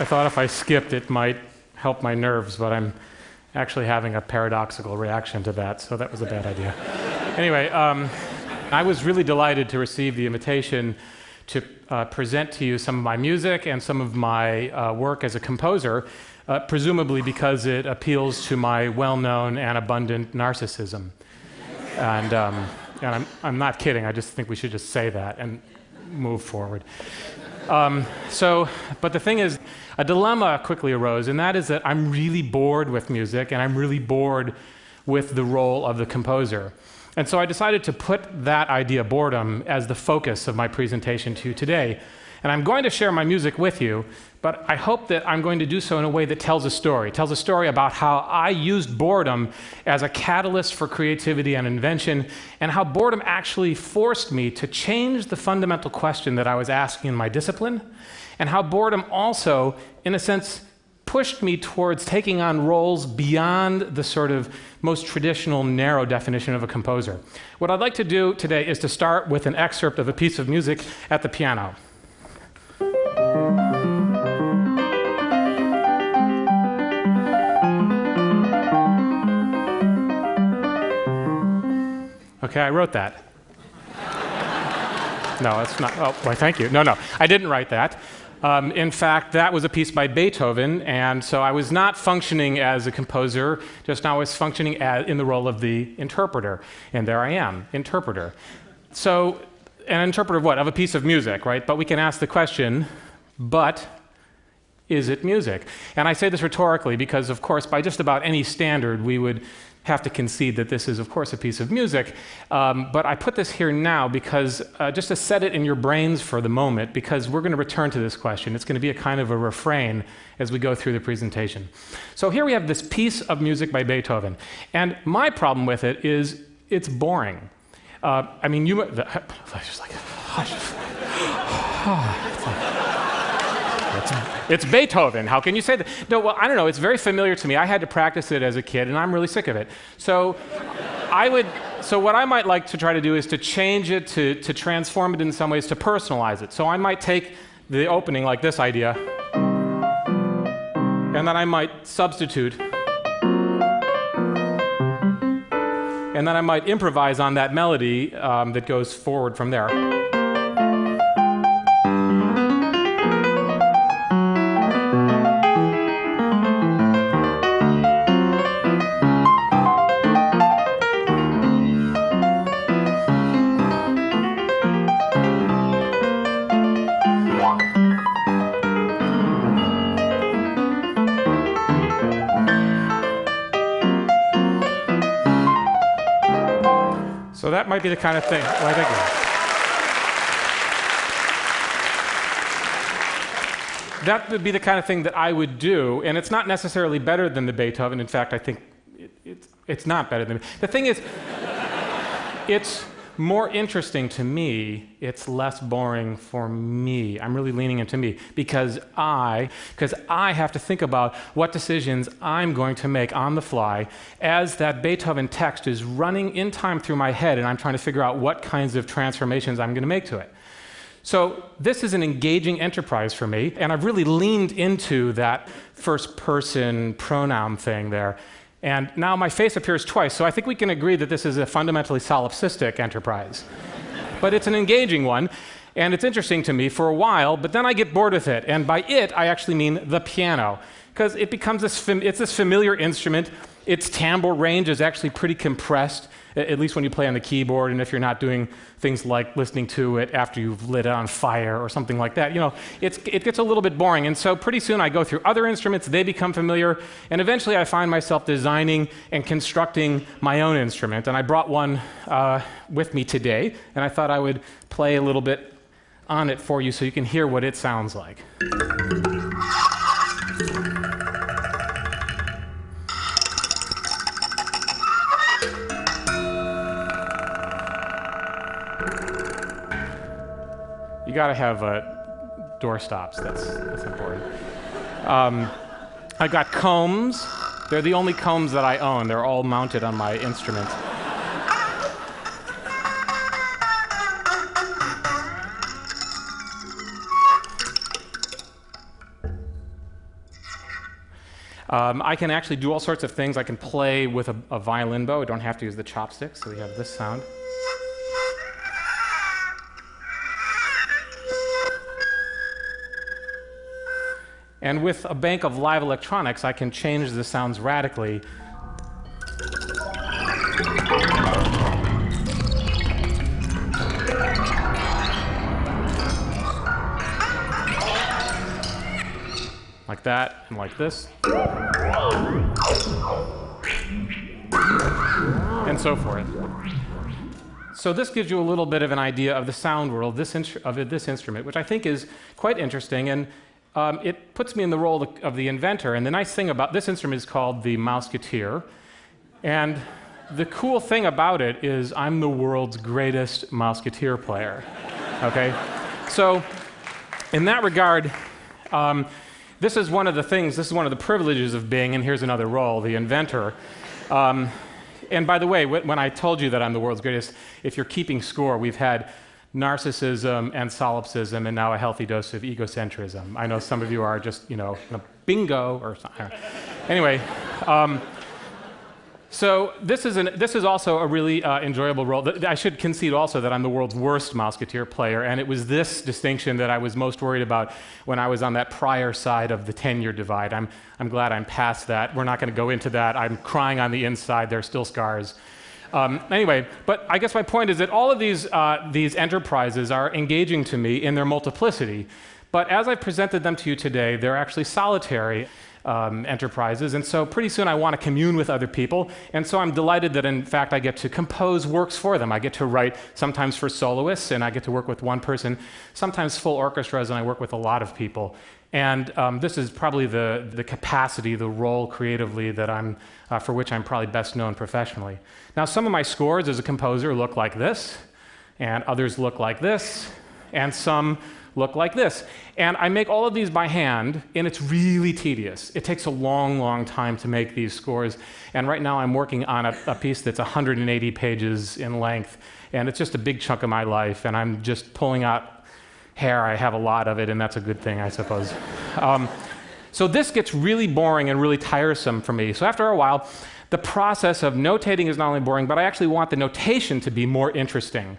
I, thought if I skipped, it might help my nerves, but I'm actually having a paradoxical reaction to that, so that was a bad idea. anyway, um, I was really delighted to receive the invitation to uh, present to you some of my music and some of my uh, work as a composer, uh, presumably because it appeals to my well known and abundant narcissism. And, um, and I'm, I'm not kidding, I just think we should just say that and move forward. Um, so, but the thing is, a dilemma quickly arose, and that is that I'm really bored with music and I'm really bored with the role of the composer. And so I decided to put that idea, boredom, as the focus of my presentation to you today. And I'm going to share my music with you, but I hope that I'm going to do so in a way that tells a story, tells a story about how I used boredom as a catalyst for creativity and invention, and how boredom actually forced me to change the fundamental question that I was asking in my discipline, and how boredom also, in a sense, pushed me towards taking on roles beyond the sort of most traditional narrow definition of a composer. What I'd like to do today is to start with an excerpt of a piece of music at the piano. Okay, I wrote that. no, that's not. Oh, why, thank you. No, no, I didn't write that. Um, in fact, that was a piece by Beethoven, and so I was not functioning as a composer, just now I was functioning as, in the role of the interpreter. And there I am, interpreter. So, an interpreter of what? Of a piece of music, right? But we can ask the question, but is it music? And I say this rhetorically because, of course, by just about any standard, we would have to concede that this is, of course, a piece of music. Um, but I put this here now because uh, just to set it in your brains for the moment, because we're going to return to this question. It's going to be a kind of a refrain as we go through the presentation. So here we have this piece of music by Beethoven. And my problem with it is it's boring. Uh, I mean, you. The, just like, it's, it's, Beethoven. How can you say that? No, well, I don't know. It's very familiar to me. I had to practice it as a kid, and I'm really sick of it. So, I would. So, what I might like to try to do is to change it, to, to transform it in some ways, to personalize it. So, I might take the opening like this idea, and then I might substitute. And then I might improvise on that melody um, that goes forward from there. That might be the kind of thing. Well, thank you. That would be the kind of thing that I would do, and it's not necessarily better than the Beethoven. In fact, I think it, it's, it's not better than. The thing is, it's more interesting to me, it's less boring for me. I'm really leaning into me because I because I have to think about what decisions I'm going to make on the fly as that Beethoven text is running in time through my head and I'm trying to figure out what kinds of transformations I'm going to make to it. So, this is an engaging enterprise for me, and I've really leaned into that first person pronoun thing there. And now my face appears twice, so I think we can agree that this is a fundamentally solipsistic enterprise. but it's an engaging one, and it's interesting to me for a while, but then I get bored with it. And by it, I actually mean the piano, because it becomes this, it's this familiar instrument. Its timbre range is actually pretty compressed at least when you play on the keyboard and if you're not doing things like listening to it after you've lit it on fire or something like that you know it gets a little bit boring. And so pretty soon i go through other instruments they become familiar and eventually i find myself designing and constructing my own instrument. And i brought one uh, with me today and i thought i would play a little bit on it for you so you can hear what it sounds like you got to have uh, door stops. That's, that's important. Um, I got combs. They're the only combs that I own. They're all mounted on my instrument. Um, I can actually do all sorts of things. I can play with a, a violin bow. I don't have to use the chopsticks, so we have this sound. And with a bank of live electronics, I can change the sounds radically. Like that, and like this. And so forth. So this gives you a little bit of an idea of the sound world this of this instrument, which I think is quite interesting. And um, it puts me in the role of the inventor. And the nice thing about this instrument is called the Mouseketeer. And the cool thing about it is I'm the world's greatest Mouseketeer player. Okay? so, in that regard, um, this is one of the things, this is one of the privileges of being, and here's another role, the inventor. Um, and by the way, when I told you that I'm the world's greatest, if you're keeping score, we've had narcissism and solipsism, and now a healthy dose of egocentrism. I know some of you are just, you know, bingo or something. anyway, um, so this is, an, this is also a really uh, enjoyable role. I should concede also that I'm the world's worst Mouseketeer player, and it was this distinction that I was most worried about when I was on that prior side of the tenure divide. I'm, I'm glad I'm past that. We're not going to go into that. I'm crying on the inside. There are still scars. Um, anyway, but I guess my point is that all of these, uh, these enterprises are engaging to me in their multiplicity. But as I presented them to you today, they're actually solitary um, enterprises. And so pretty soon I want to commune with other people. And so I'm delighted that, in fact, I get to compose works for them. I get to write sometimes for soloists, and I get to work with one person, sometimes full orchestras, and I work with a lot of people. And um, this is probably the, the capacity, the role creatively that I'm, uh, for which I'm probably best known professionally. Now, some of my scores as a composer look like this, and others look like this, and some look like this. And I make all of these by hand, and it's really tedious. It takes a long, long time to make these scores. And right now I'm working on a, a, piece that's 180 pages in length, and it's just a big chunk of my life, and I'm just pulling out hair. I have a lot of it, and that's a good thing, I suppose. Um, so this gets really boring and really tiresome for me. So after a while, the process of notating is not only boring, but I actually want the notation to be more interesting.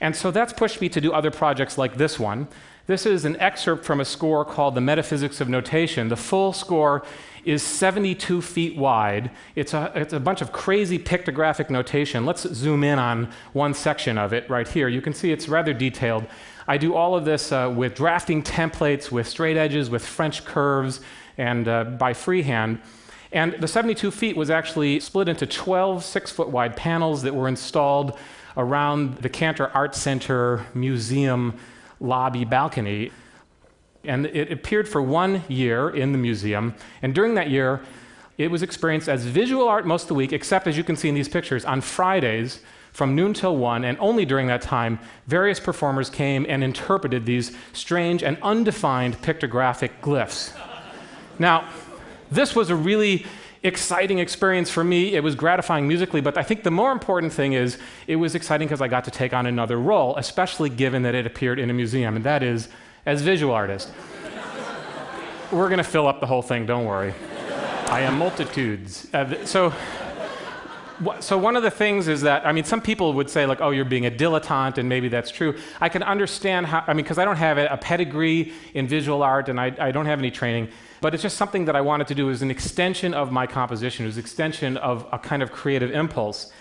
And so that's pushed me to do other projects like this one. This is an excerpt from a score called The Metaphysics of Notation. The full score is 72 feet wide. It's a, it's a bunch of crazy pictographic notation. Let's zoom in on one section of it right here. You can see it's rather detailed. I do all of this uh, with drafting templates, with straight edges, with French curves, and uh, by freehand. And the 72 feet was actually split into 12 six foot wide panels that were installed around the Cantor Art Center Museum lobby balcony. And it appeared for one year in the museum. And during that year, it was experienced as visual art most of the week, except as you can see in these pictures, on Fridays, from noon till one, and only during that time, various performers came and interpreted these strange and undefined pictographic glyphs. Now, this was a really exciting experience for me. It was gratifying musically, but I think the more important thing is it was exciting because I got to take on another role, especially given that it appeared in a museum, and that is as visual artist. We're going to fill up the whole thing, don't worry. I am multitudes. Uh, so so one of the things is that i mean some people would say like oh you're being a dilettante and maybe that's true. I can understand how i mean because i don't have a pedigree in visual art and I, I, don't have any training but it's just something that i wanted to do as an extension of my composition as an extension of a kind of creative impulse.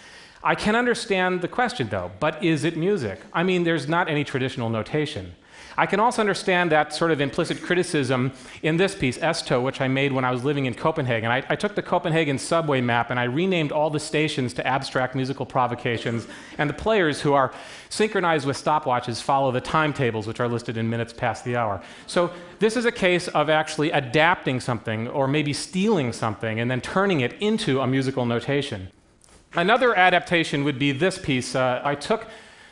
I can understand the question though but is it music? I mean there's not any traditional notation I can also understand that sort of implicit criticism in this piece, Esto, which I made when I was living in Copenhagen. I, I, took the Copenhagen subway map and I renamed all the stations to abstract musical provocations, and the players who are synchronized with stopwatches follow the timetables, which are listed in minutes past the hour. So this is a case of actually adapting something or maybe stealing something and then turning it into a musical notation. Another adaptation would be this piece. Uh, I took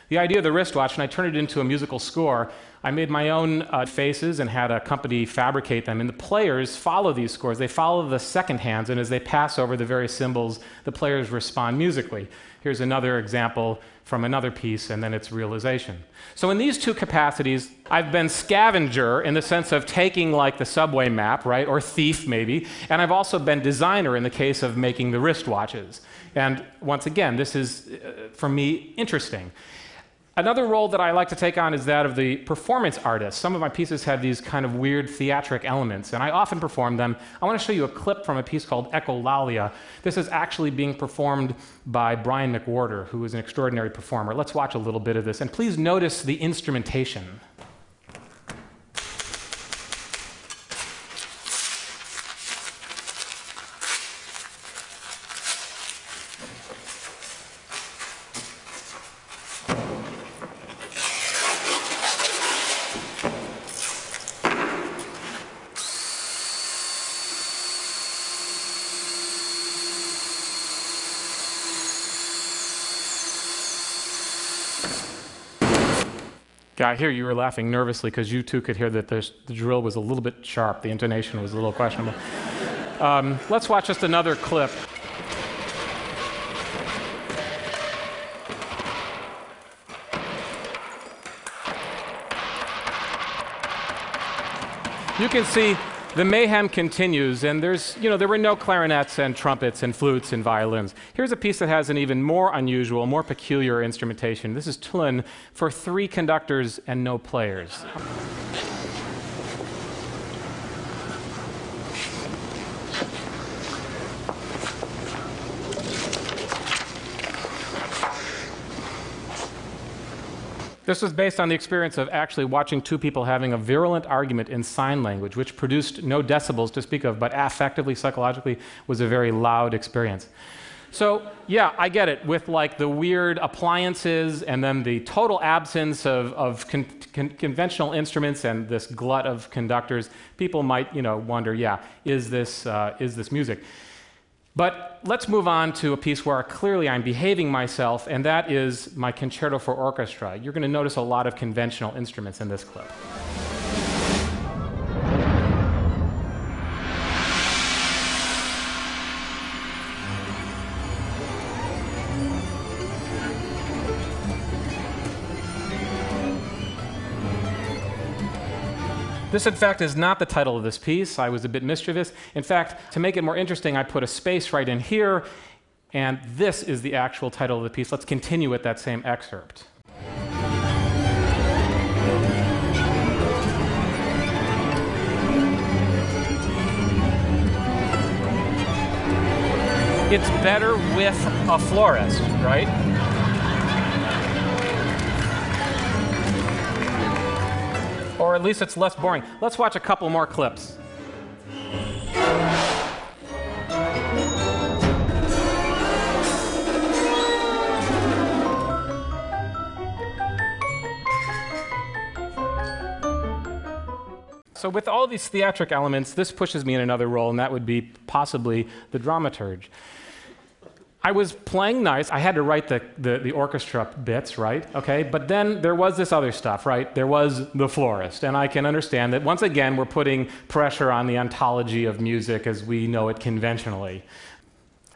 the idea of the wristwatch, and I turned it into a musical score. I made my own uh, faces and had a company fabricate them, and the players follow these scores. They follow the second hands, and as they pass over the various symbols, the players respond musically. Here's another example from another piece, and then its realization. So, in these two capacities, I've been scavenger in the sense of taking, like, the subway map, right, or thief maybe, and I've also been designer in the case of making the wristwatches. And once again, this is, uh, for me, interesting. Another role that I like to take on is that of the performance artist. Some of my pieces have these kind of weird theatric elements, and I often perform them. I want to show you a clip from a piece called Echolalia. This is actually being performed by Brian McWhorter, who is an extraordinary performer. Let's watch a little bit of this, and please notice the instrumentation. I hear you were laughing nervously because you too could hear that the drill was a little bit sharp. The intonation was a little questionable. Um, let's watch just another clip. You can see the mayhem continues, and there's, you know, there were no clarinets and trumpets and flutes and violins. Here's a piece that has an even more unusual, more peculiar instrumentation. This is Tlön for three conductors and no players. This was based on the experience of actually watching two people having a virulent argument in sign language, which produced no decibels to speak of, but affectively, psychologically, was a very loud experience. So, yeah, I get it. With like the weird appliances and then the total absence of, of con- con- conventional instruments and this glut of conductors, people might, you know, wonder, yeah, is this, uh, is this music? But let's move on to a piece where clearly I'm behaving myself, and that is my concerto for orchestra. You're going to notice a lot of conventional instruments in this clip. This, in fact, is not the title of this piece. I was a bit mischievous. In fact, to make it more interesting, I put a space right in here, and this is the actual title of the piece. Let's continue with that same excerpt. It's better with a florist, right? Or at least it's less boring. Let's watch a couple more clips. So, with all these theatric elements, this pushes me in another role, and that would be possibly the dramaturge. I was playing nice. I had to write the, the, the, orchestra bits, right? Okay, but then there was this other stuff, right? There was the florist. And I can understand that once again, we're putting pressure on the ontology of music as we know it conventionally.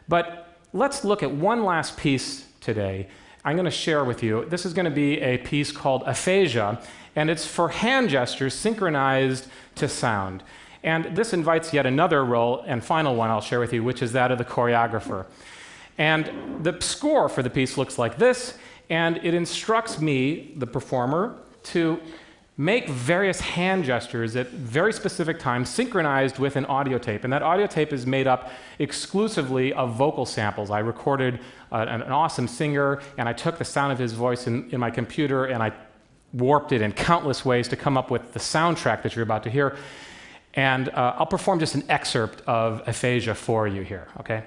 But let's look at one last piece today. I'm going to share with you. This is going to be a piece called aphasia, and it's for hand gestures synchronized to sound. And this invites yet another role, and final one I'll share with you, which is that of the choreographer. And the score for the piece looks like this, and it instructs me, the performer, to make various hand gestures at very specific times synchronized with an audio tape. And that audio tape is made up exclusively of vocal samples. I recorded uh, an, an, awesome singer, and I took the sound of his voice in, in my computer and I warped it in countless ways to come up with the soundtrack that you're about to hear. And uh, I'll perform just an excerpt of aphasia for you here, okay?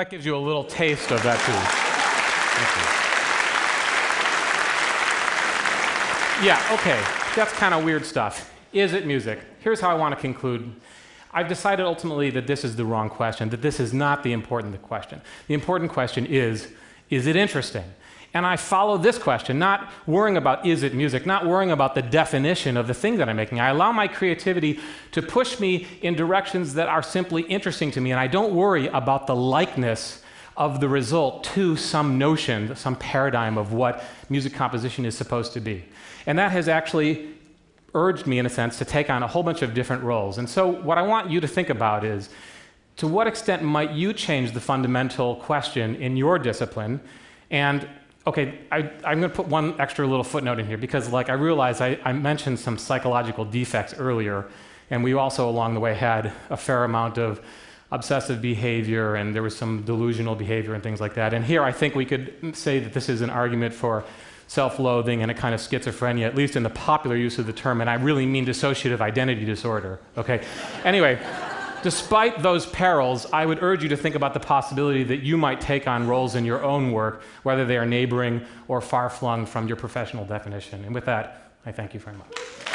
That gives you a little taste of that too. Yeah, okay. That's kind of weird stuff. Is it music? Here's how I want to conclude. I've decided ultimately that this is the wrong question, that this is not the important question. The important question is is it interesting? And I follow this question, not worrying about is it music, not worrying about the definition of the thing that I'm making. I allow my creativity to push me in directions that are simply interesting to me, and I don't worry about the likeness of the result to some notion, some paradigm of what music composition is supposed to be. And that has actually urged me, in a sense, to take on a whole bunch of different roles. And so, what I want you to think about is to what extent might you change the fundamental question in your discipline? And okay, I, am going to put one extra little footnote in here because, like, I realized I, I, mentioned some psychological defects earlier, and we also, along the way, had a fair amount of obsessive behavior, and there was some delusional behavior and things like that. And here, I think we could say that this is an argument for self-loathing and a kind of schizophrenia, at least in the popular use of the term, and I really mean dissociative identity disorder. Okay. anyway despite those perils, I would urge you to think about the possibility that you might take on roles in your own work, whether they are neighboring or far flung from your professional definition. And with that, I thank you very much.